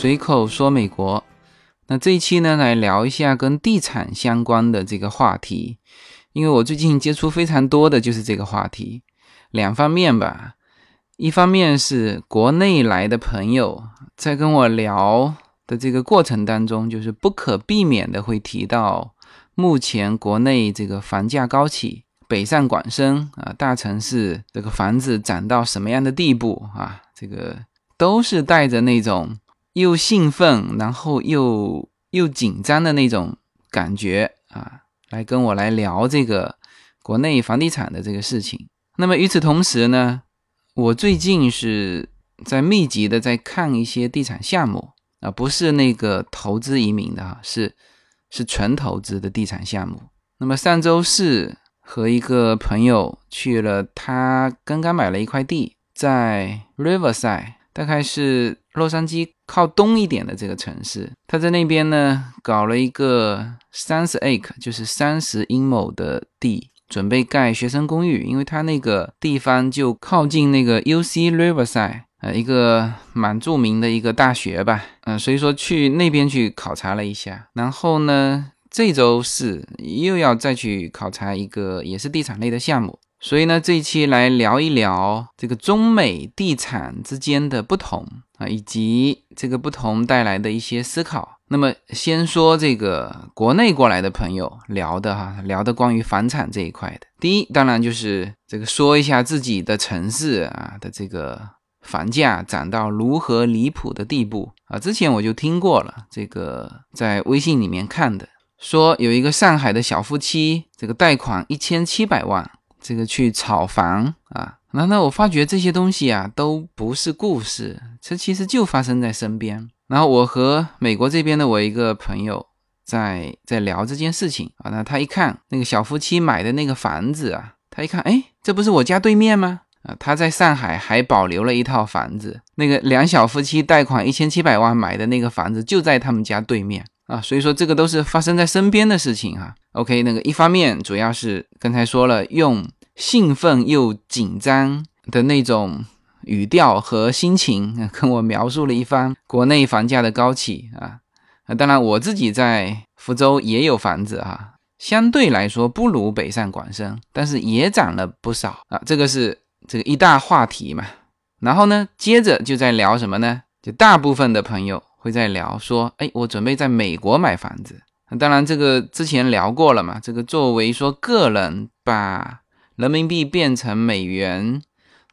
随口说美国。那这一期呢，来聊一下跟地产相关的这个话题，因为我最近接触非常多的就是这个话题，两方面吧。一方面是国内来的朋友在跟我聊的这个过程当中，就是不可避免的会提到目前国内这个房价高企，北上广深啊，大城市这个房子涨到什么样的地步啊？这个都是带着那种。又兴奋，然后又又紧张的那种感觉啊，来跟我来聊这个国内房地产的这个事情。那么与此同时呢，我最近是在密集的在看一些地产项目啊，不是那个投资移民的哈，是是纯投资的地产项目。那么上周四和一个朋友去了，他刚刚买了一块地，在 Riverside，大概是。洛杉矶靠东一点的这个城市，他在那边呢搞了一个三十 acre，就是三十英亩的地，准备盖学生公寓。因为他那个地方就靠近那个 U C Riverside，呃，一个蛮著名的一个大学吧，嗯，所以说去那边去考察了一下。然后呢，这周四又要再去考察一个也是地产类的项目。所以呢，这一期来聊一聊这个中美地产之间的不同啊，以及这个不同带来的一些思考。那么，先说这个国内过来的朋友聊的哈，聊的关于房产这一块的。第一，当然就是这个说一下自己的城市啊的这个房价涨到如何离谱的地步啊。之前我就听过了，这个在微信里面看的，说有一个上海的小夫妻，这个贷款一千七百万。这个去炒房啊，那那我发觉这些东西啊都不是故事，这其实就发生在身边。然后我和美国这边的我一个朋友在在聊这件事情啊，那他一看那个小夫妻买的那个房子啊，他一看，哎，这不是我家对面吗？啊，他在上海还保留了一套房子，那个两小夫妻贷款一千七百万买的那个房子就在他们家对面。啊，所以说这个都是发生在身边的事情哈。OK，那个一方面主要是刚才说了，用兴奋又紧张的那种语调和心情跟我描述了一番国内房价的高企啊。啊，当然我自己在福州也有房子哈，相对来说不如北上广深，但是也涨了不少啊。这个是这个一大话题嘛。然后呢，接着就在聊什么呢？就大部分的朋友。会在聊说，哎，我准备在美国买房子。当然，这个之前聊过了嘛。这个作为说个人把人民币变成美元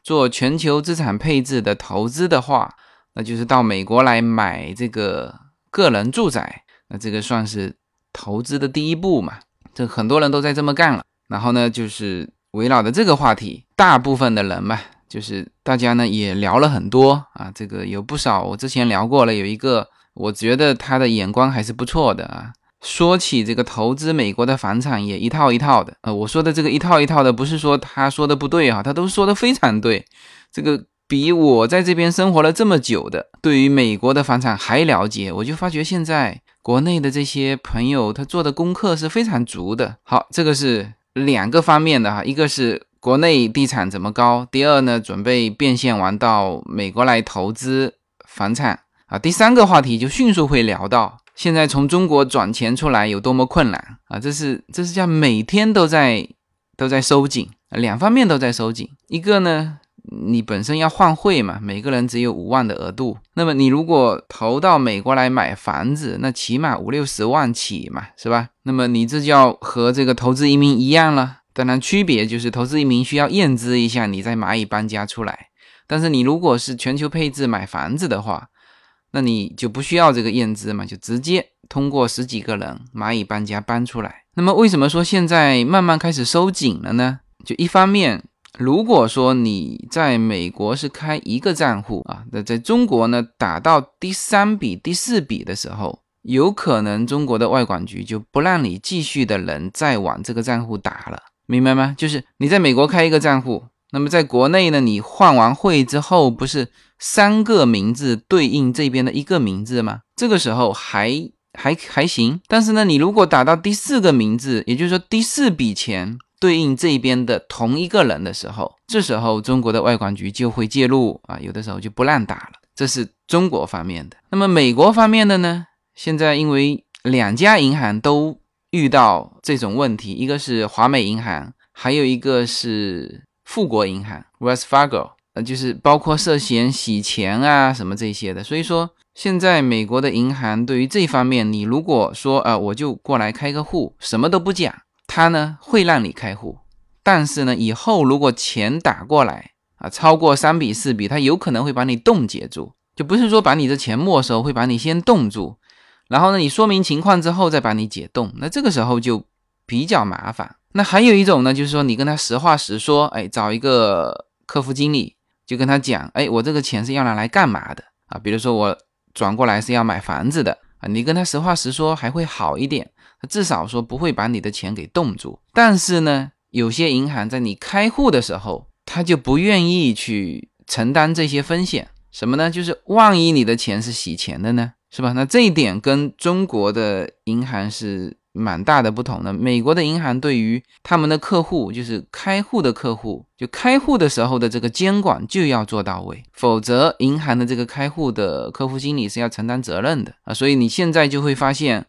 做全球资产配置的投资的话，那就是到美国来买这个个人住宅。那这个算是投资的第一步嘛？这很多人都在这么干了。然后呢，就是围绕着这个话题，大部分的人嘛。就是大家呢也聊了很多啊，这个有不少我之前聊过了，有一个我觉得他的眼光还是不错的啊。说起这个投资美国的房产也一套一套的呃，我说的这个一套一套的不是说他说的不对哈，他都说的非常对。这个比我在这边生活了这么久的，对于美国的房产还了解，我就发觉现在国内的这些朋友他做的功课是非常足的。好，这个是两个方面的哈，一个是。国内地产怎么高？第二呢，准备变现完到美国来投资房产啊。第三个话题就迅速会聊到，现在从中国转钱出来有多么困难啊！这是这是叫每天都在都在收紧，两方面都在收紧。一个呢，你本身要换汇嘛，每个人只有五万的额度，那么你如果投到美国来买房子，那起码五六十万起嘛，是吧？那么你这叫和这个投资移民一样了。当然，区别就是投资移民需要验资一下，你在蚂蚁搬家出来。但是你如果是全球配置买房子的话，那你就不需要这个验资嘛，就直接通过十几个人蚂蚁搬家搬出来。那么为什么说现在慢慢开始收紧了呢？就一方面，如果说你在美国是开一个账户啊，那在中国呢打到第三笔、第四笔的时候，有可能中国的外管局就不让你继续的人再往这个账户打了。明白吗？就是你在美国开一个账户，那么在国内呢，你换完汇之后，不是三个名字对应这边的一个名字吗？这个时候还还还行。但是呢，你如果打到第四个名字，也就是说第四笔钱对应这边的同一个人的时候，这时候中国的外管局就会介入啊，有的时候就不让打了。这是中国方面的。那么美国方面的呢？现在因为两家银行都遇到这种问题，一个是华美银行，还有一个是富国银行 （Wells Fargo），呃，就是包括涉嫌洗钱啊什么这些的。所以说，现在美国的银行对于这方面，你如果说呃，我就过来开个户，什么都不讲，他呢会让你开户，但是呢，以后如果钱打过来啊，超过三笔四笔，他有可能会把你冻结住，就不是说把你的钱没收，会把你先冻住。然后呢，你说明情况之后再把你解冻，那这个时候就比较麻烦。那还有一种呢，就是说你跟他实话实说，哎，找一个客服经理，就跟他讲，哎，我这个钱是要拿来干嘛的啊？比如说我转过来是要买房子的啊，你跟他实话实说还会好一点，至少说不会把你的钱给冻住。但是呢，有些银行在你开户的时候，他就不愿意去承担这些风险，什么呢？就是万一你的钱是洗钱的呢？是吧？那这一点跟中国的银行是蛮大的不同的。美国的银行对于他们的客户，就是开户的客户，就开户的时候的这个监管就要做到位，否则银行的这个开户的客户经理是要承担责任的啊。所以你现在就会发现，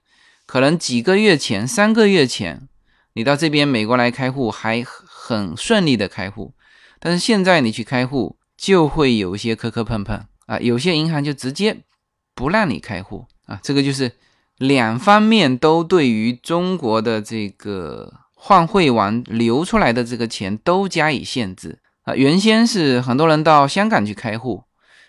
可能几个月前、三个月前，你到这边美国来开户还很顺利的开户，但是现在你去开户就会有一些磕磕碰碰啊，有些银行就直接。不让你开户啊，这个就是两方面都对于中国的这个换汇完流出来的这个钱都加以限制啊。原先是很多人到香港去开户，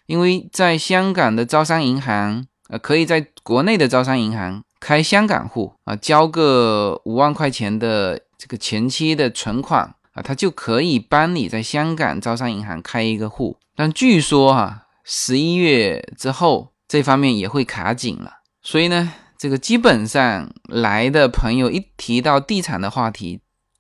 因为在香港的招商银行，呃，可以在国内的招商银行开香港户啊，交个五万块钱的这个前期的存款啊，他就可以帮你在香港招商银行开一个户。但据说哈，十一月之后。这方面也会卡紧了，所以呢，这个基本上来的朋友一提到地产的话题，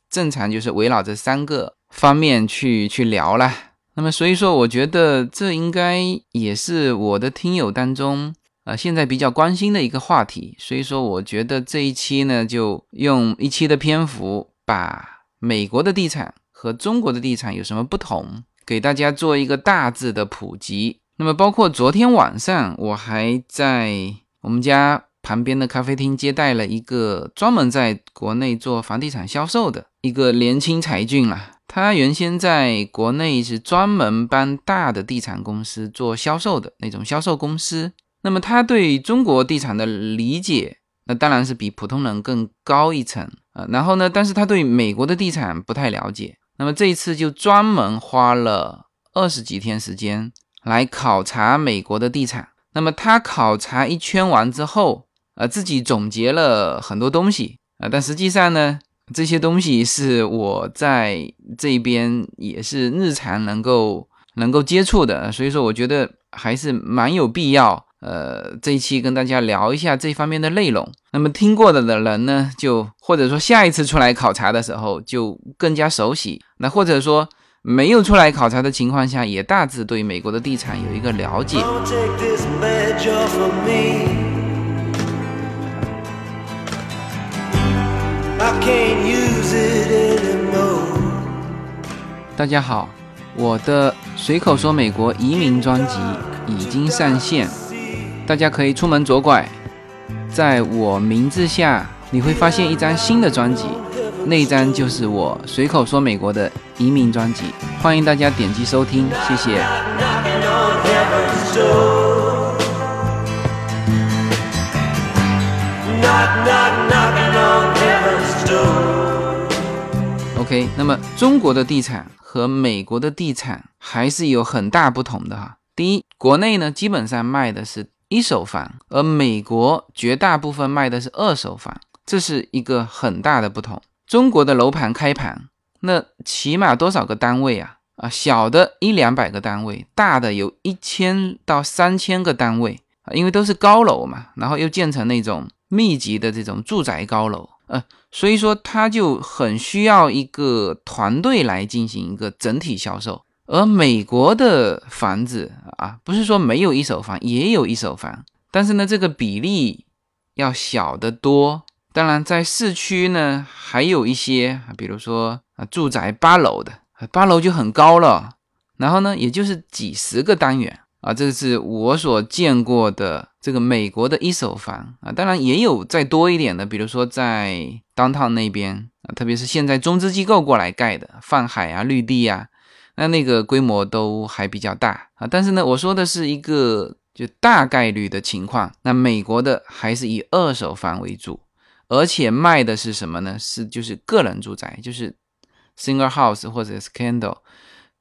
正常就是围绕这三个方面去去聊了。那么，所以说，我觉得这应该也是我的听友当中啊，现在比较关心的一个话题。所以说，我觉得这一期呢，就用一期的篇幅，把美国的地产和中国的地产有什么不同，给大家做一个大致的普及。那么，包括昨天晚上，我还在我们家旁边的咖啡厅接待了一个专门在国内做房地产销售的一个年轻才俊啦。他原先在国内是专门帮大的地产公司做销售的那种销售公司。那么，他对中国地产的理解，那当然是比普通人更高一层啊。然后呢，但是他对美国的地产不太了解。那么这一次就专门花了二十几天时间。来考察美国的地产，那么他考察一圈完之后，呃，自己总结了很多东西啊，但实际上呢，这些东西是我在这边也是日常能够能够接触的，所以说我觉得还是蛮有必要，呃，这一期跟大家聊一下这方面的内容。那么听过的的人呢，就或者说下一次出来考察的时候就更加熟悉，那或者说。没有出来考察的情况下，也大致对美国的地产有一个了解。大家好，我的随口说美国移民专辑已经上线，大家可以出门左拐，在我名字下你会发现一张新的专辑。那张就是我随口说美国的移民专辑，欢迎大家点击收听，谢谢。OK，那么中国的地产和美国的地产还是有很大不同的哈。第一，国内呢基本上卖的是一手房，而美国绝大部分卖的是二手房，这是一个很大的不同。中国的楼盘开盘，那起码多少个单位啊？啊，小的一两百个单位，大的有一千到三千个单位啊，因为都是高楼嘛，然后又建成那种密集的这种住宅高楼，呃，所以说它就很需要一个团队来进行一个整体销售。而美国的房子啊，不是说没有一手房，也有一手房，但是呢，这个比例要小得多。当然，在市区呢，还有一些，比如说啊，住宅八楼的，八楼就很高了。然后呢，也就是几十个单元。啊，这是我所见过的这个美国的一手房啊，当然也有再多一点的，比如说在 downtown 那边啊，特别是现在中资机构过来盖的泛海啊、绿地啊，那那个规模都还比较大啊。但是呢，我说的是一个就大概率的情况，那美国的还是以二手房为主，而且卖的是什么呢？是就是个人住宅，就是 single house 或者是 candle，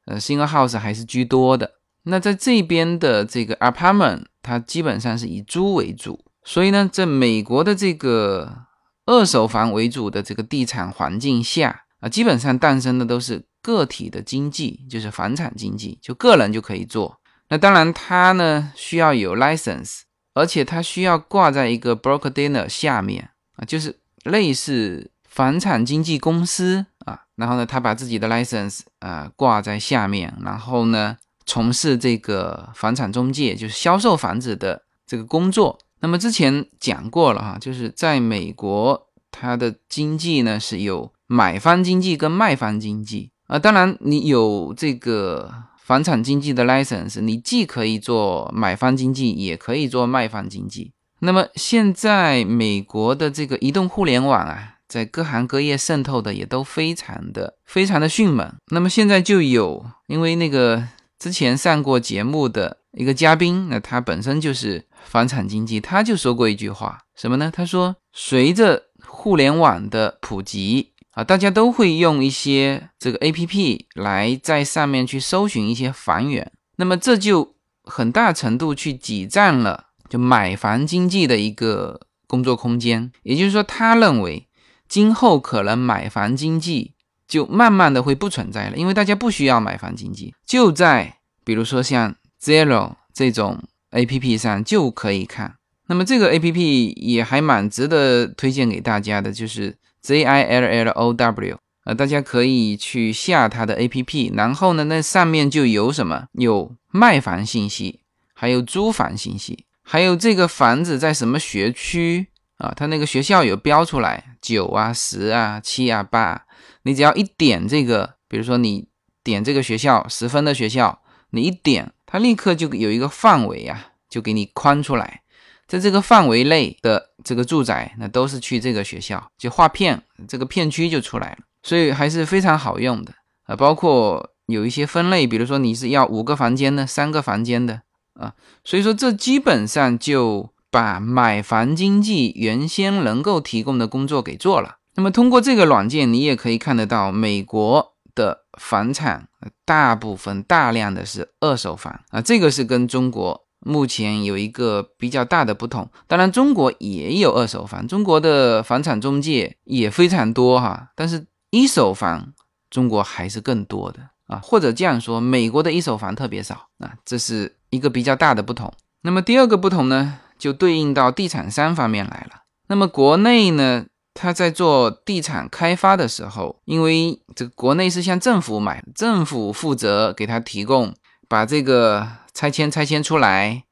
呃，single house 还是居多的。那在这边的这个 apartment，它基本上是以租为主，所以呢，在美国的这个二手房为主的这个地产环境下啊，基本上诞生的都是个体的经济，就是房产经济，就个人就可以做。那当然，它呢需要有 license，而且它需要挂在一个 broker dealer 下面啊，就是类似房产经纪公司啊。然后呢，他把自己的 license 啊挂在下面，然后呢。从事这个房产中介，就是销售房子的这个工作。那么之前讲过了哈，就是在美国，它的经济呢是有买方经济跟卖方经济啊。当然，你有这个房产经济的 license，你既可以做买方经济，也可以做卖方经济。那么现在美国的这个移动互联网啊，在各行各业渗透的也都非常的非常的迅猛。那么现在就有因为那个。之前上过节目的一个嘉宾，那他本身就是房产经济，他就说过一句话，什么呢？他说，随着互联网的普及啊，大家都会用一些这个 A P P 来在上面去搜寻一些房源，那么这就很大程度去挤占了就买房经济的一个工作空间。也就是说，他认为今后可能买房经济。就慢慢的会不存在了，因为大家不需要买房经济，就在比如说像 Zero 这种 A P P 上就可以看。那么这个 A P P 也还蛮值得推荐给大家的，就是 Z I L L O W 啊，大家可以去下它的 A P P，然后呢，那上面就有什么？有卖房信息，还有租房信息，还有这个房子在什么学区啊？它那个学校有标出来，九啊、十啊、七啊、八。你只要一点这个，比如说你点这个学校十分的学校，你一点，它立刻就有一个范围啊，就给你框出来，在这个范围内的这个住宅，那都是去这个学校，就划片，这个片区就出来了，所以还是非常好用的啊。包括有一些分类，比如说你是要五个房间的，三个房间的啊，所以说这基本上就把买房经济原先能够提供的工作给做了。那么通过这个软件，你也可以看得到，美国的房产大部分大量的是二手房啊，这个是跟中国目前有一个比较大的不同。当然，中国也有二手房，中国的房产中介也非常多哈，但是一手房中国还是更多的啊，或者这样说，美国的一手房特别少啊，这是一个比较大的不同。那么第二个不同呢，就对应到地产商方面来了。那么国内呢？他在做地产开发的时候，因为这个国内是向政府买，政府负责给他提供，把这个拆迁拆迁出来，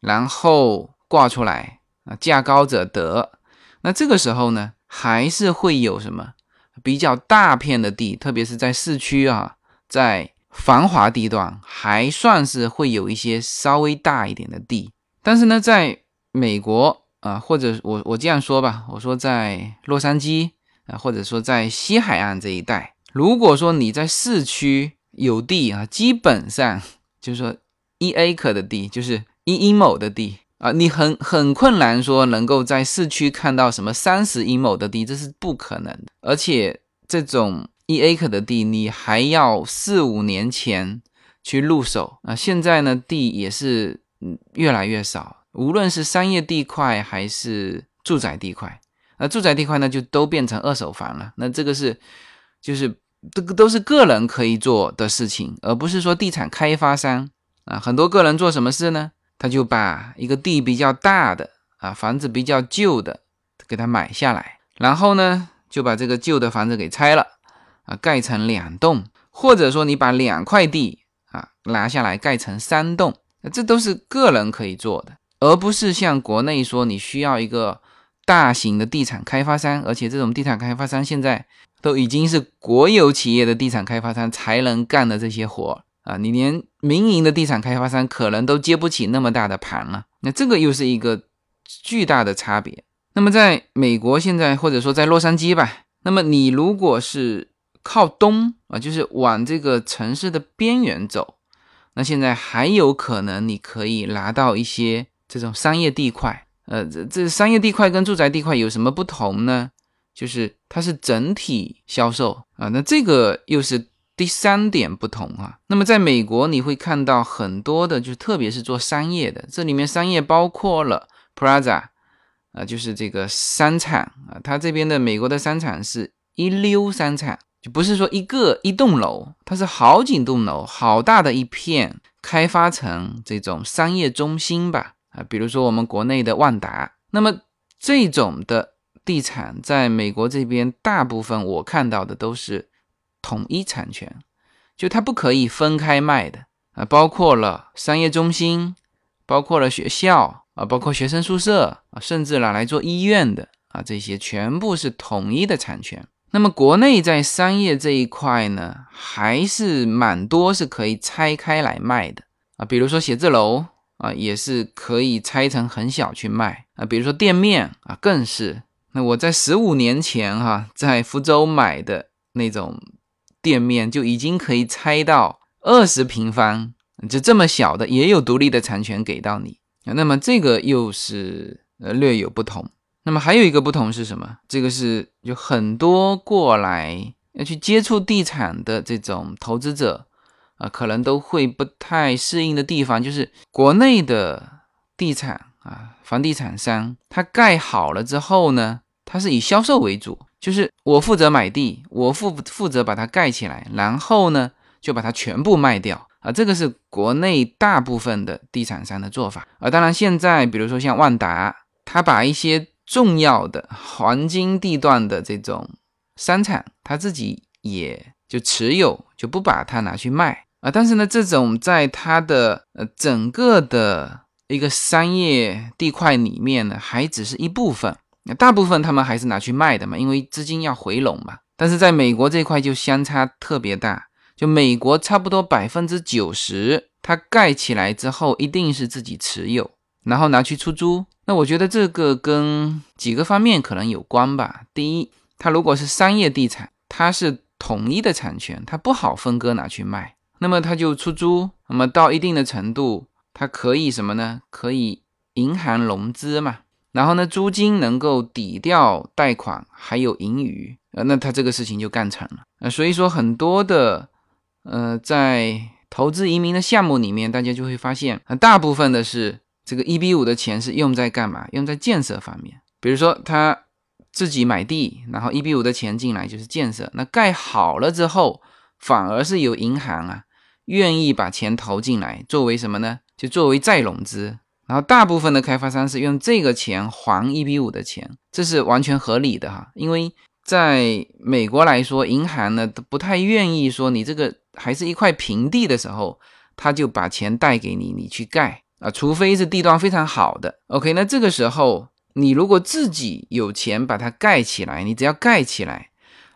然后挂出来啊，价高者得。那这个时候呢，还是会有什么比较大片的地，特别是在市区啊，在繁华地段，还算是会有一些稍微大一点的地。但是呢，在美国。啊，或者我我这样说吧，我说在洛杉矶啊，或者说在西海岸这一带，如果说你在市区有地啊，基本上就是说一 acre 的地，就是一英亩的地啊，你很很困难说能够在市区看到什么三十英亩的地，这是不可能的。而且这种一 a 克的地，你还要四五年前去入手啊，现在呢地也是越来越少。无论是商业地块还是住宅地块，那住宅地块呢就都变成二手房了。那这个是，就是这个都是个人可以做的事情，而不是说地产开发商啊。很多个人做什么事呢？他就把一个地比较大的啊，房子比较旧的给他买下来，然后呢就把这个旧的房子给拆了啊，盖成两栋，或者说你把两块地啊拿下来盖成三栋，这都是个人可以做的。而不是像国内说你需要一个大型的地产开发商，而且这种地产开发商现在都已经是国有企业的地产开发商才能干的这些活啊，你连民营的地产开发商可能都接不起那么大的盘了。那这个又是一个巨大的差别。那么在美国现在，或者说在洛杉矶吧，那么你如果是靠东啊，就是往这个城市的边缘走，那现在还有可能你可以拿到一些这种商业地块。呃，这这商业地块跟住宅地块有什么不同呢？就是它是整体销售啊，那这个又是第三点不同啊。那么在美国，你会看到很多的，就特别是做商业的，这里面商业包括了 Plaza 啊，就是这个商场啊，它这边的美国的商场是一溜商场，就不是说一个一栋楼，它是好几栋楼，好大的一片，开发成这种商业中心吧啊，比如说我们国内的万达，那么这种的。地产在美国这边，大部分我看到的都是统一产权，就它不可以分开卖的啊，包括了商业中心，包括了学校啊，包括学生宿舍啊，甚至拿来做医院的啊，这些全部是统一的产权。那么国内在商业这一块呢，还是蛮多是可以拆开来卖的啊，比如说写字楼啊，也是可以拆成很小去卖啊，比如说店面啊，更是。那我在十五年前哈，在福州买的那种店面就已经可以拆到二十平方，就这么小的也有独立的产权给到你。那么这个又是呃略有不同。那么还有一个不同是什么？这个是有很多过来要去接触地产的这种投资者啊，可能都会不太适应的地方，就是国内的地产啊，房地产商他盖好了之后呢。它是以销售为主，就是我负责买地，我负负责把它盖起来，然后呢就把它全部卖掉啊。这个是国内大部分的地产商的做法啊。当然，现在比如说像万达，他把一些重要的黄金地段的这种商场，他自己也就持有，就不把它拿去卖啊。但是呢，这种在它的呃整个的一个商业地块里面呢，还只是一部分。大部分他们还是拿去卖的嘛，因为资金要回笼嘛。但是在美国这块就相差特别大，就美国差不多百分之九十，它盖起来之后一定是自己持有，然后拿去出租。那我觉得这个跟几个方面可能有关吧。第一，它如果是商业地产，它是统一的产权，它不好分割拿去卖，那么它就出租。那么到一定的程度，它可以什么呢？可以银行融资嘛。然后呢，租金能够抵掉贷款，还有盈余，呃，那他这个事情就干成了。呃，所以说很多的，呃，在投资移民的项目里面，大家就会发现，大部分的是这个一比五的钱是用在干嘛？用在建设方面。比如说他自己买地，然后一比五的钱进来就是建设。那盖好了之后，反而是有银行啊愿意把钱投进来，作为什么呢？就作为再融资。然后大部分的开发商是用这个钱还一比五的钱，这是完全合理的哈。因为在美国来说，银行呢都不太愿意说你这个还是一块平地的时候，他就把钱贷给你，你去盖啊，除非是地段非常好的。OK，那这个时候你如果自己有钱把它盖起来，你只要盖起来，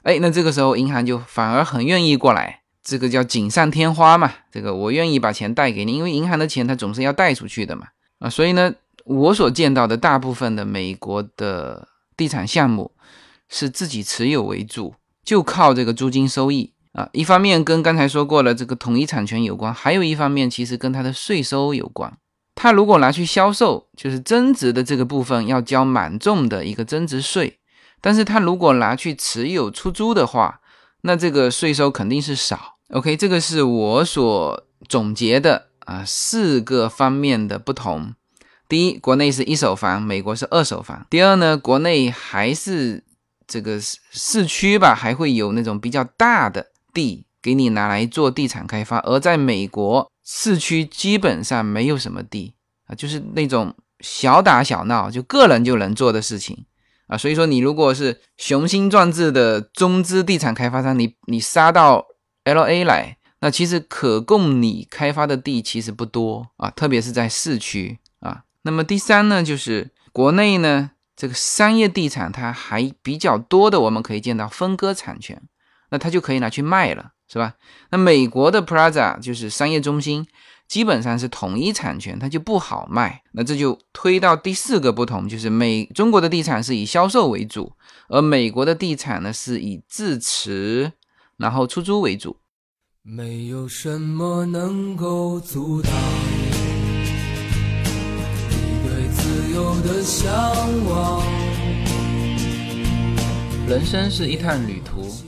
哎，那这个时候银行就反而很愿意过来，这个叫锦上添花嘛。这个我愿意把钱贷给你，因为银行的钱它总是要贷出去的嘛。啊，所以呢，我所见到的大部分的美国的地产项目是自己持有为主，就靠这个租金收益啊。一方面跟刚才说过了这个统一产权有关，还有一方面其实跟它的税收有关。他如果拿去销售，就是增值的这个部分要交蛮重的一个增值税，但是他如果拿去持有出租的话，那这个税收肯定是少。OK，这个是我所总结的。啊，四个方面的不同。第一，国内是一手房，美国是二手房。第二呢，国内还是这个市区吧，还会有那种比较大的地给你拿来做地产开发。而在美国市区基本上没有什么地啊，就是那种小打小闹，就个人就能做的事情啊。所以说，你如果是雄心壮志的中资地产开发商，你你杀到 L A 来。那其实可供你开发的地其实不多啊，特别是在市区啊。那么第三呢，就是国内呢这个商业地产它还比较多的，我们可以见到分割产权，那它就可以拿去卖了是吧？那美国的 Plaza 就是商业中心，基本上是统一产权，它就不好卖。那这就推到第四个不同，就是美中国的地产是以销售为主，而美国的地产呢是以自持然后出租为主。没有什么能够阻挡你对自由的向往。人生是一趟旅途。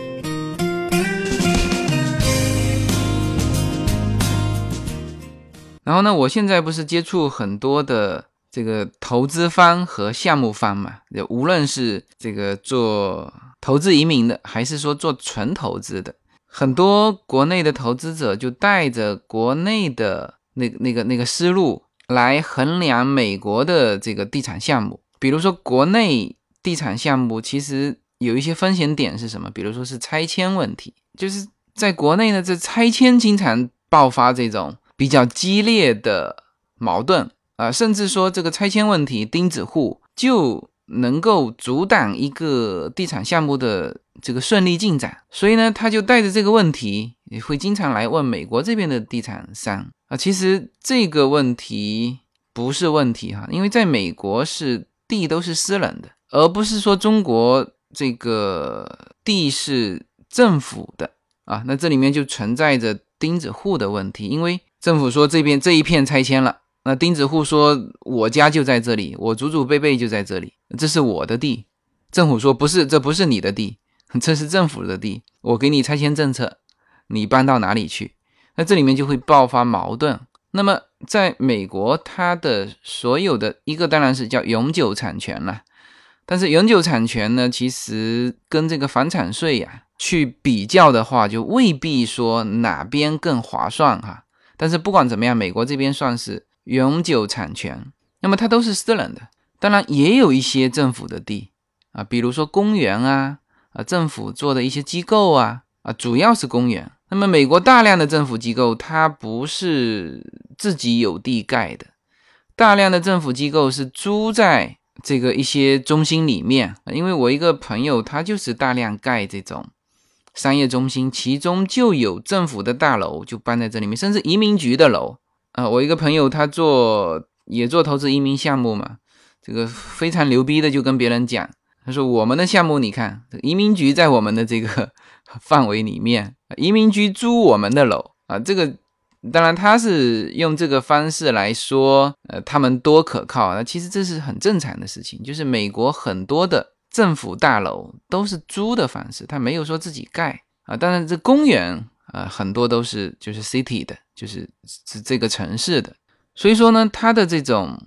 然后呢，我现在不是接触很多的这个投资方和项目方嘛？就无论是这个做投资移民的，还是说做纯投资的，很多国内的投资者就带着国内的那那个那个思路来衡量美国的这个地产项目。比如说，国内地产项目其实有一些风险点是什么？比如说是拆迁问题，就是在国内呢，这拆迁经常爆发这种。比较激烈的矛盾啊，甚至说这个拆迁问题，钉子户就能够阻挡一个地产项目的这个顺利进展。所以呢，他就带着这个问题，也会经常来问美国这边的地产商啊。其实这个问题不是问题哈，因为在美国是地都是私人的，而不是说中国这个地是政府的啊。那这里面就存在着钉子户的问题，因为。政府说这边这一片拆迁了，那钉子户说我家就在这里，我祖祖辈辈就在这里，这是我的地。政府说不是，这不是你的地，这是政府的地，我给你拆迁政策，你搬到哪里去？那这里面就会爆发矛盾。那么在美国，它的所有的一个当然是叫永久产权了，但是永久产权呢，其实跟这个房产税呀去比较的话，就未必说哪边更划算哈。但是不管怎么样，美国这边算是永久产权，那么它都是私人的，当然也有一些政府的地啊，比如说公园啊，啊政府做的一些机构啊，啊主要是公园。那么美国大量的政府机构，它不是自己有地盖的，大量的政府机构是租在这个一些中心里面。因为我一个朋友，他就是大量盖这种。商业中心，其中就有政府的大楼，就搬在这里面，甚至移民局的楼啊。我一个朋友，他做也做投资移民项目嘛，这个非常牛逼的，就跟别人讲，他说我们的项目，你看，移民局在我们的这个 范围里面，移民局租我们的楼啊。这个当然他是用这个方式来说，呃，他们多可靠那其实这是很正常的事情，就是美国很多的。政府大楼都是租的方式，他没有说自己盖啊。当然，这公园啊，很多都是就是 city 的，就是是这个城市的。所以说呢，它的这种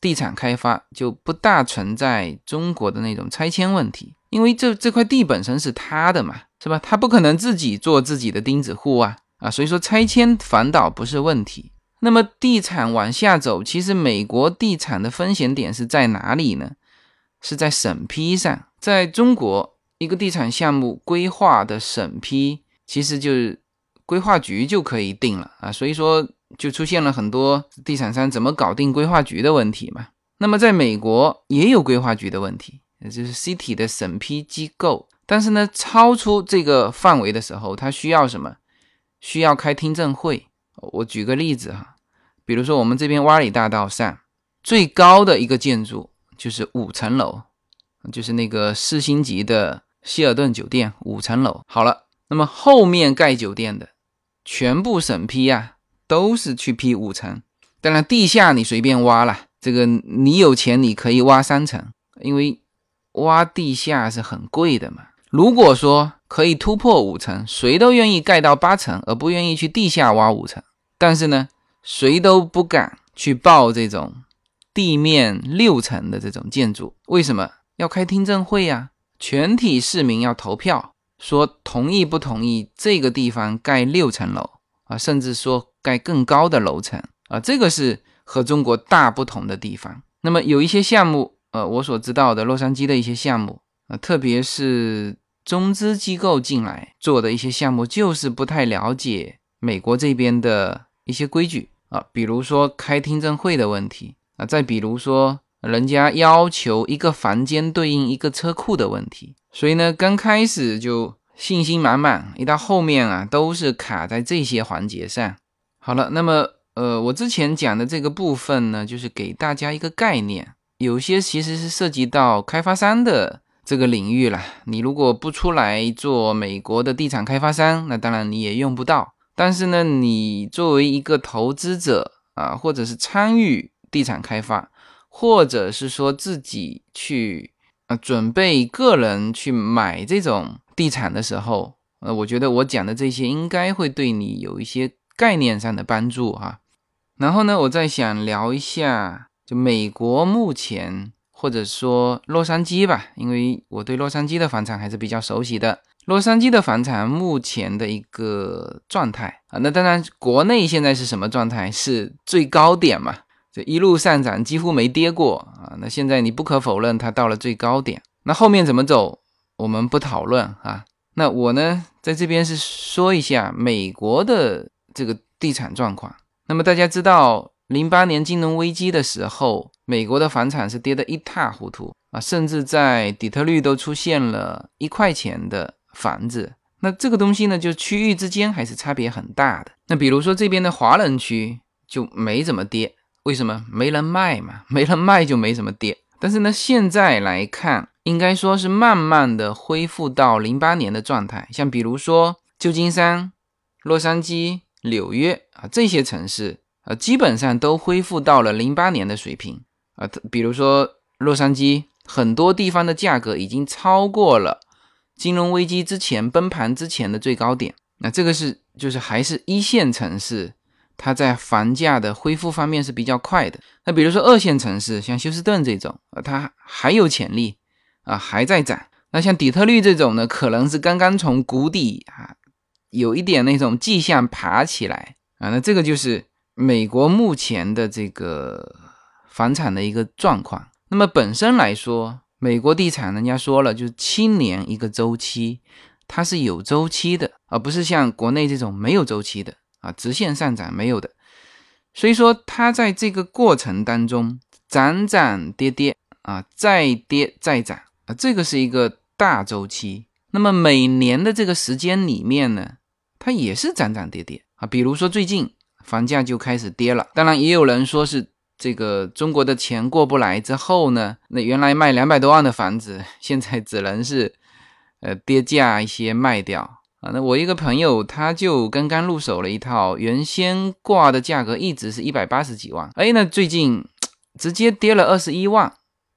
地产开发就不大存在中国的那种拆迁问题，因为这这块地本身是他的嘛，是吧？他不可能自己做自己的钉子户啊啊。所以说拆迁反倒不是问题。那么地产往下走，其实美国地产的风险点是在哪里呢？是在审批上，在中国一个地产项目规划的审批，其实就是规划局就可以定了啊，所以说就出现了很多地产商怎么搞定规划局的问题嘛。那么在美国也有规划局的问题，也就是 City 的审批机构，但是呢，超出这个范围的时候，它需要什么？需要开听证会。我举个例子哈，比如说我们这边洼里大道上最高的一个建筑。就是五层楼，就是那个四星级的希尔顿酒店五层楼。好了，那么后面盖酒店的全部审批啊，都是去批五层。当然，地下你随便挖了这个你有钱你可以挖三层，因为挖地下是很贵的嘛。如果说可以突破五层，谁都愿意盖到八层，而不愿意去地下挖五层。但是呢，谁都不敢去报这种地面六层的这种建筑。为什么要开听证会呀？全体市民要投票，说同意不同意这个地方盖六层楼啊，甚至说盖更高的楼层啊，这个是和中国大不同的地方。那么有一些项目，呃，我所知道的洛杉矶的一些项目啊，特别是中资机构进来做的一些项目，就是不太了解美国这边的一些规矩啊，比如说开听证会的问题啊，再比如说。人家要求一个房间对应一个车库的问题，所以呢，刚开始就信心满满，一到后面啊，都是卡在这些环节上。好了，那么呃，我之前讲的这个部分呢，就是给大家一个概念，有些其实是涉及到开发商的这个领域了。你如果不出来做美国的地产开发商，那当然你也用不到。但是呢，你作为一个投资者啊，或者是参与地产开发。或者是说自己去啊，准备个人去买这种地产的时候，呃，我觉得我讲的这些应该会对你有一些概念上的帮助哈。然后呢，我再想聊一下，就美国目前或者说洛杉矶吧，因为我对洛杉矶的房产还是比较熟悉的。洛杉矶的房产目前的一个状态啊，那当然国内现在是什么状态？是最高点嘛？这一路上涨几乎没跌过啊！那现在你不可否认它到了最高点，那后面怎么走我们不讨论啊。那我呢在这边是说一下美国的这个地产状况。那么大家知道，零八年金融危机的时候，美国的房产是跌得一塌糊涂啊，甚至在底特律都出现了一块钱的房子。那这个东西呢，就区域之间还是差别很大的。那比如说这边的华人区就没怎么跌。为什么 没人卖嘛？没人卖就没什么跌。但是呢，现在来看，应该说是慢慢的恢复到零八年的状态。像比如说旧金山、洛杉矶、纽约啊这些城市啊，基本上都恢复到了零八年的水平啊。比如说洛杉矶，很多地方的价格已经超过了金融危机之前崩盘之前的最高点。那这个是就是还是一线城市。它在房价的恢复方面是比较快的。那比如说二线城市，像休斯顿这种，它还有潜力啊，还在涨。那像底特律这种呢，可能是刚刚从谷底啊，有一点那种迹象爬起来啊。那这个就是美国目前的这个房产的一个状况。那么本身来说，美国地产人家说了，就是七年一个周期，它是有周期的，而不是像国内这种没有周期的。啊，直线上涨没有的，所以说它在这个过程当中涨涨跌跌啊，再跌再涨啊，这个是一个大周期。那么每年的这个时间里面呢，它也是涨涨跌跌啊。比如说最近房价就开始跌了，当然也有人说是这个中国的钱过不来之后呢，那原来卖两百多万的房子，现在只能是呃跌价一些卖掉。那我一个朋友他就刚刚入手了一套，原先挂的价格一直是一百八十几万，哎，那最近直接跌了二十一万，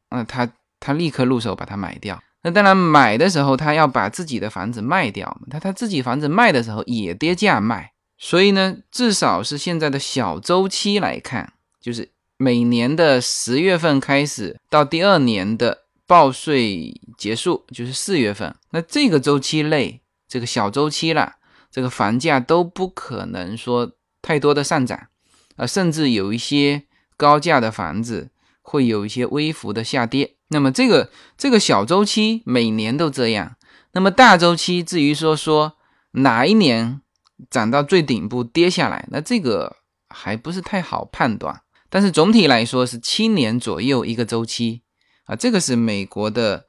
那他他立刻入手把它买掉。那当然买的时候他要把自己的房子卖掉，他他自己房子卖的时候也跌价卖，所以呢，至少是现在的小周期来看，就是每年的十月份开始到第二年的报税结束，就是四月份，那这个周期内。这个小周期了，这个房价都不可能说太多的上涨，啊，甚至有一些高价的房子会有一些微幅的下跌。那么这个这个小周期每年都这样，那么大周期至于说说哪一年涨到最顶部跌下来，那这个还不是太好判断。但是总体来说是七年左右一个周期啊，这个是美国的。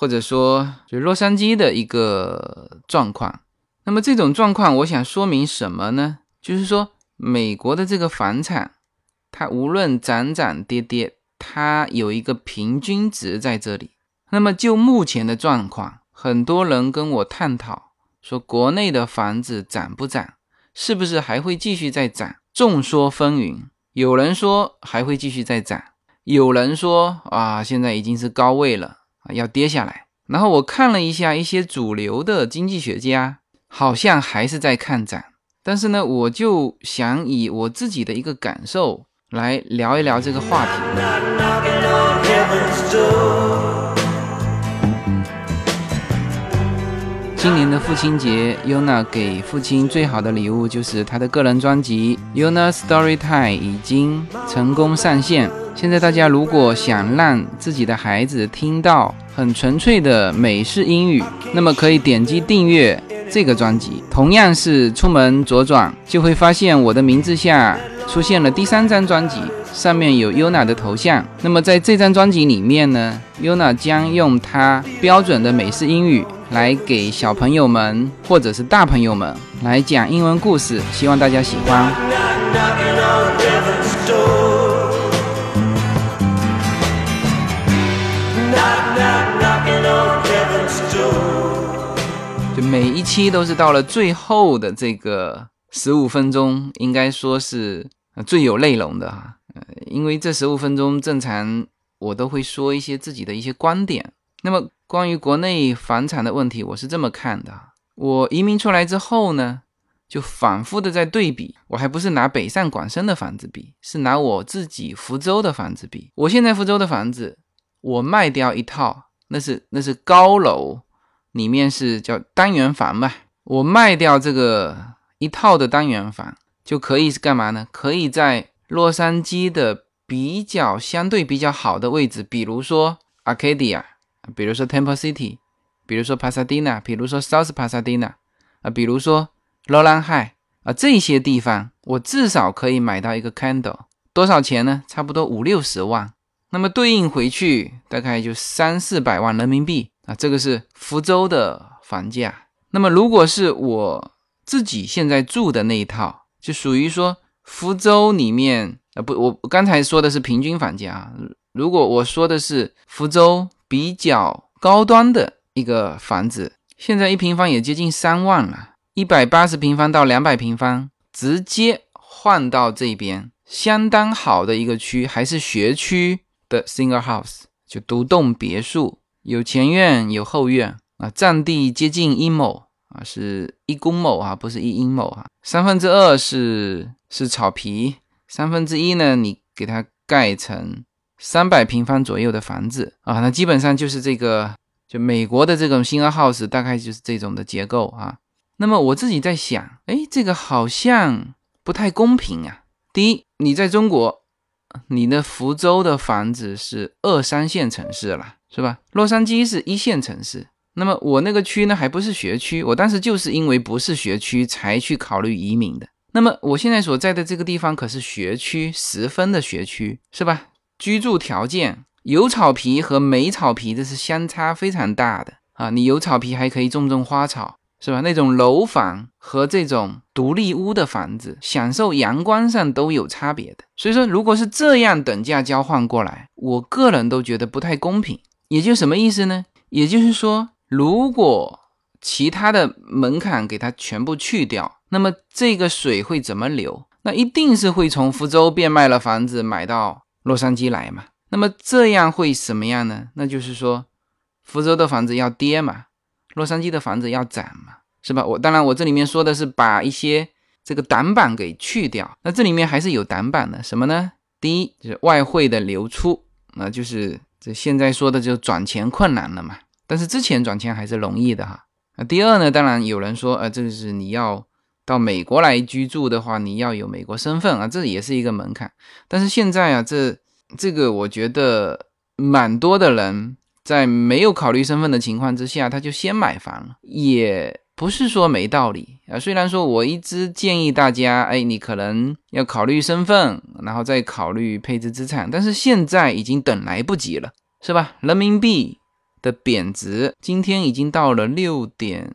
或者说，就洛杉矶的一个状况。那么这种状况，我想说明什么呢？就是说，美国的这个房产，它无论涨涨跌跌，它有一个平均值在这里。那么就目前的状况，很多人跟我探讨说，国内的房子涨不涨，是不是还会继续再涨？众说纷纭。有人说还会继续再涨，有人说啊，现在已经是高位了，要跌下来。然后我看了一下一些主流的经济学家，好像还是在看涨。但是呢，我就想以我自己的一个感受来聊一聊这个话题。今年的父亲节，Yuna 给父亲最好的礼物就是他的个人专辑《Yuna Story Time》已经成功上线。现在大家如果想让自己的孩子听到很纯粹的美式英语，那么可以点击订阅这个专辑。同样是出门左转，就会发现我的名字下出现了第三张专辑。上面有 Yuna 的头像。那么在这张专辑里面呢，Yuna 将用她标准的美式英语来给小朋友们或者是大朋友们来讲英文故事，希望大家喜欢。就每一期都是到了最后的这个十五分钟，应该说是最有内容的哈。因为这十五分钟正常，我都会说一些自己的一些观点。那么关于国内房产的问题，我是这么看的：我移民出来之后呢，就反复的在对比。我还不是拿北上广深的房子比，是拿我自己福州的房子比。我现在福州的房子，我卖掉一套，那是那是高楼，里面是叫单元房嘛。我卖掉这个一套的单元房，就可以是干嘛呢？可以在洛杉矶的比较相对比较好的位置，比如说 Arcadia，比如说 Temple City，比如说 Pasadena，比如说 South Pasadena，啊，比如说 Roland High，啊，这些地方我至少可以买到一个 Candle，多少钱呢？差不多五六十万，那么对应回去大概就三四百万人民币啊，这个是福州的房价。那么如果是我自己现在住的那一套，就属于说。福州里面，呃不，我刚才说的是平均房价啊。如果我说的是福州比较高端的一个房子，现在一平方也接近三万了，一百八十平方到两百平方，直接换到这边，相当好的一个区，还是学区的 single house，就独栋别墅，有前院有后院啊，占地接近一亩。啊，是一公亩啊，不是一英亩啊。三分之二是是草皮，三分之一呢，你给它盖成三百平方左右的房子啊，那基本上就是这个，就美国的这种新 house 大概就是这种的结构啊。那么我自己在想，哎，这个好像不太公平啊。第一，你在中国，你的福州的房子是二三线城市了，是吧？洛杉矶是一线城市。那么我那个区呢，还不是学区，我当时就是因为不是学区才去考虑移民的。那么我现在所在的这个地方可是学区，十分的学区，是吧？居住条件有草皮和没草皮，这是相差非常大的啊！你有草皮还可以种种花草，是吧？那种楼房和这种独立屋的房子，享受阳光上都有差别的。所以说，如果是这样等价交换过来，我个人都觉得不太公平。也就什么意思呢？也就是说。如果其他的门槛给它全部去掉，那么这个水会怎么流？那一定是会从福州变卖了房子买到洛杉矶来嘛？那么这样会什么样呢？那就是说，福州的房子要跌嘛，洛杉矶的房子要涨嘛，是吧？我当然我这里面说的是把一些这个挡板给去掉，那这里面还是有挡板的，什么呢？第一就是外汇的流出，那就是这现在说的就转钱困难了嘛。但是之前转钱还是容易的哈。那第二呢？当然有人说，呃，这个是你要到美国来居住的话，你要有美国身份啊，这也是一个门槛。但是现在啊，这这个我觉得蛮多的人在没有考虑身份的情况之下，他就先买房了，也不是说没道理啊。虽然说我一直建议大家，哎，你可能要考虑身份，然后再考虑配置资产，但是现在已经等来不及了，是吧？人民币。的贬值，今天已经到了六点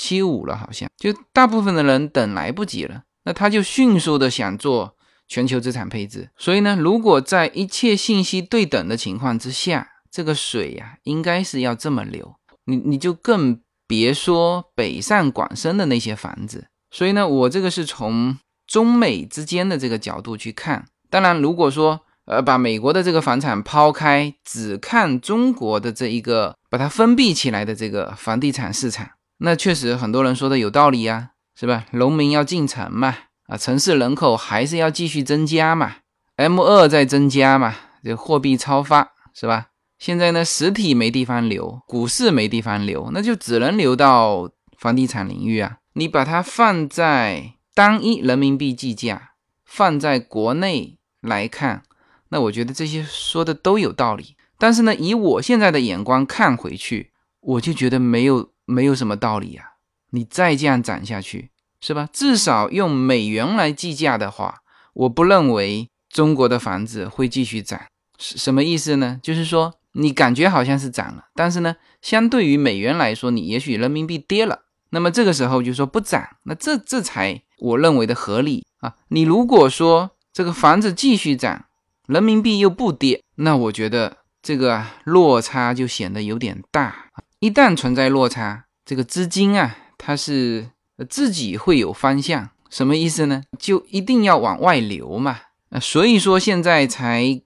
七五了，好像就大部分的人等来不及了，那他就迅速的想做全球资产配置。所以呢，如果在一切信息对等的情况之下，这个水呀，应该是要这么流，你你就更别说北上广深的那些房子。所以呢，我这个是从中美之间的这个角度去看。当然，如果说呃，把美国的这个房产抛开，只看中国的这一个把它封闭起来的这个房地产市场，那确实很多人说的有道理呀，是吧？农民要进城嘛，啊，城市人口还是要继续增加嘛，M 二在增加嘛，这货币超发是吧？现在呢，实体没地方流，股市没地方流，那就只能流到房地产领域啊。你把它放在单一人民币计价，放在国内来看，那我觉得这些说的都有道理。但是呢，以我现在的眼光看回去，我就觉得没有没有什么道理啊。你再这样涨下去，是吧？至少用美元来计价的话，我不认为中国的房子会继续涨。什什么意思呢？就是说。你感觉好像是涨了，但是呢，相对于美元来说，你也许人民币跌了。那么这个时候就说不涨，那这这才我认为的合理啊。你如果说这个房子继续涨，人民币又不跌，那我觉得这个落差就显得有点大。一旦存在落差，这个资金啊，它是自己会有方向，什么意思呢？就一定要往外流嘛。那所以说现在才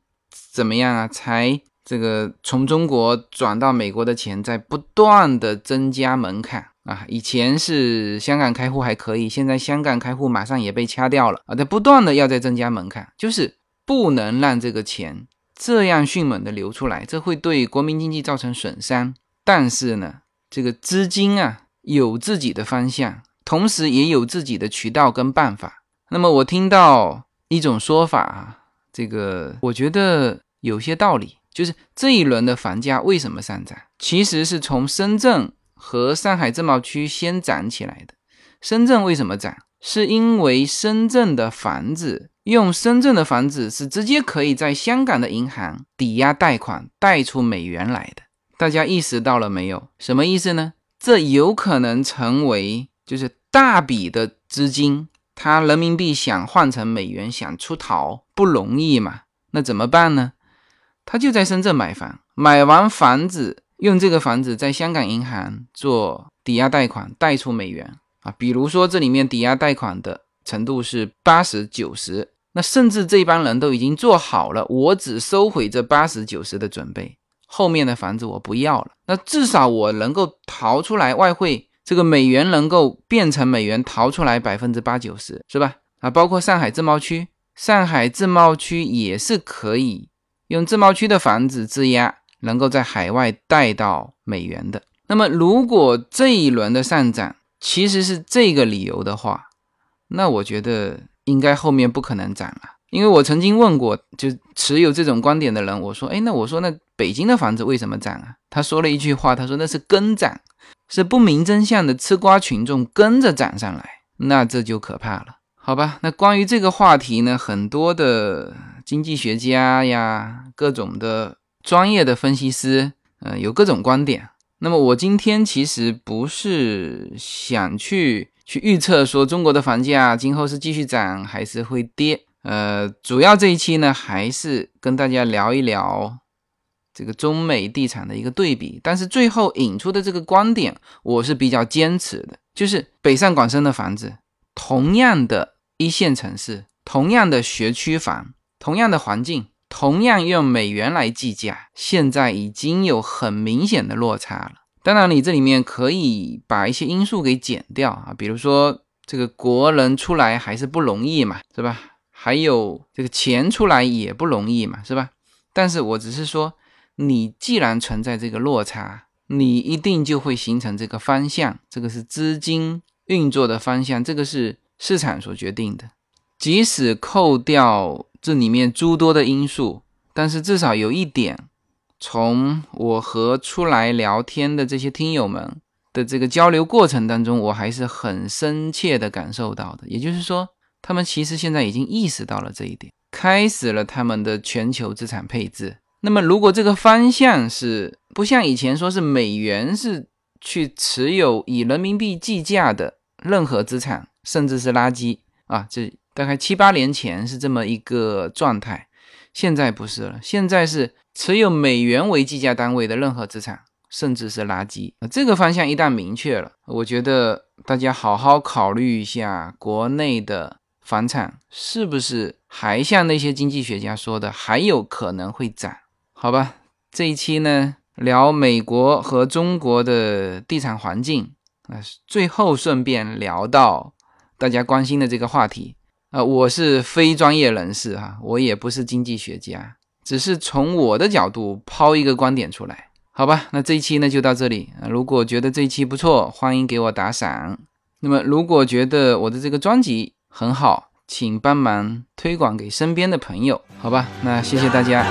怎么样啊？才。这个从中国转到美国的钱在不断的增加门槛啊！以前是香港开户还可以，现在香港开户马上也被掐掉了啊！在不断的要在增加门槛，就是不能让这个钱这样迅猛的流出来，这会对国民经济造成损伤。但是呢，这个资金啊有自己的方向，同时也有自己的渠道跟办法。那么我听到一种说法啊，这个我觉得有些道理。就是这一轮的房价为什么上涨？其实是从深圳和上海自贸区先涨起来的。深圳为什么涨？是因为深圳的房子用深圳的房子是直接可以在香港的银行抵押贷款贷出美元来的。大家意识到了没有？什么意思呢？这有可能成为就是大笔的资金，它人民币想换成美元想出逃不容易嘛？那怎么办呢？他就在深圳买房，买完房子用这个房子在香港银行做抵押贷款，贷出美元啊。比如说这里面抵押贷款的程度是八十九十，那甚至这帮人都已经做好了，我只收回这八十九十的准备，后面的房子我不要了。那至少我能够逃出来，外汇这个美元能够变成美元逃出来百分之八九十，是吧？啊，包括上海自贸区，上海自贸区也是可以。用自贸区的房子质押，能够在海外贷到美元的。那么，如果这一轮的上涨其实是这个理由的话，那我觉得应该后面不可能涨了。因为我曾经问过，就持有这种观点的人，我说：“哎，那我说那北京的房子为什么涨啊？”他说了一句话，他说：“那是跟涨，是不明真相的吃瓜群众跟着涨上来，那这就可怕了。”好吧，那关于这个话题呢，很多的。经济学家呀，各种的专业的分析师，呃，有各种观点。那么我今天其实不是想去去预测说中国的房价今后是继续涨还是会跌。呃，主要这一期呢，还是跟大家聊一聊这个中美地产的一个对比。但是最后引出的这个观点，我是比较坚持的，就是北上广深的房子，同样的一线城市，同样的学区房。同样的环境，同样用美元来计价，现在已经有很明显的落差了。当然，你这里面可以把一些因素给减掉啊，比如说这个国人出来还是不容易嘛，是吧？还有这个钱出来也不容易嘛，是吧？但是我只是说，你既然存在这个落差，你一定就会形成这个方向，这个是资金运作的方向，这个是市场所决定的。即使扣掉。这里面诸多的因素，但是至少有一点，从我和出来聊天的这些听友们的这个交流过程当中，我还是很深切的感受到的。也就是说，他们其实现在已经意识到了这一点，开始了他们的全球资产配置。那么，如果这个方向是不像以前说是美元是去持有以人民币计价的任何资产，甚至是垃圾啊，这。大概七八年前是这么一个状态，现在不是了。现在是持有美元为计价单位的任何资产，甚至是垃圾。这个方向一旦明确了，我觉得大家好好考虑一下国内的房产是不是还像那些经济学家说的，还有可能会涨？好吧，这一期呢聊美国和中国的地产环境，啊，最后顺便聊到大家关心的这个话题。啊，我是非专业人士哈，我也不是经济学家，只是从我的角度抛一个观点出来，好吧？那这一期呢就到这里。如果觉得这一期不错，欢迎给我打赏。那么如果觉得我的这个专辑，很好，请帮忙推广给身边的朋友，好吧？那谢谢大家。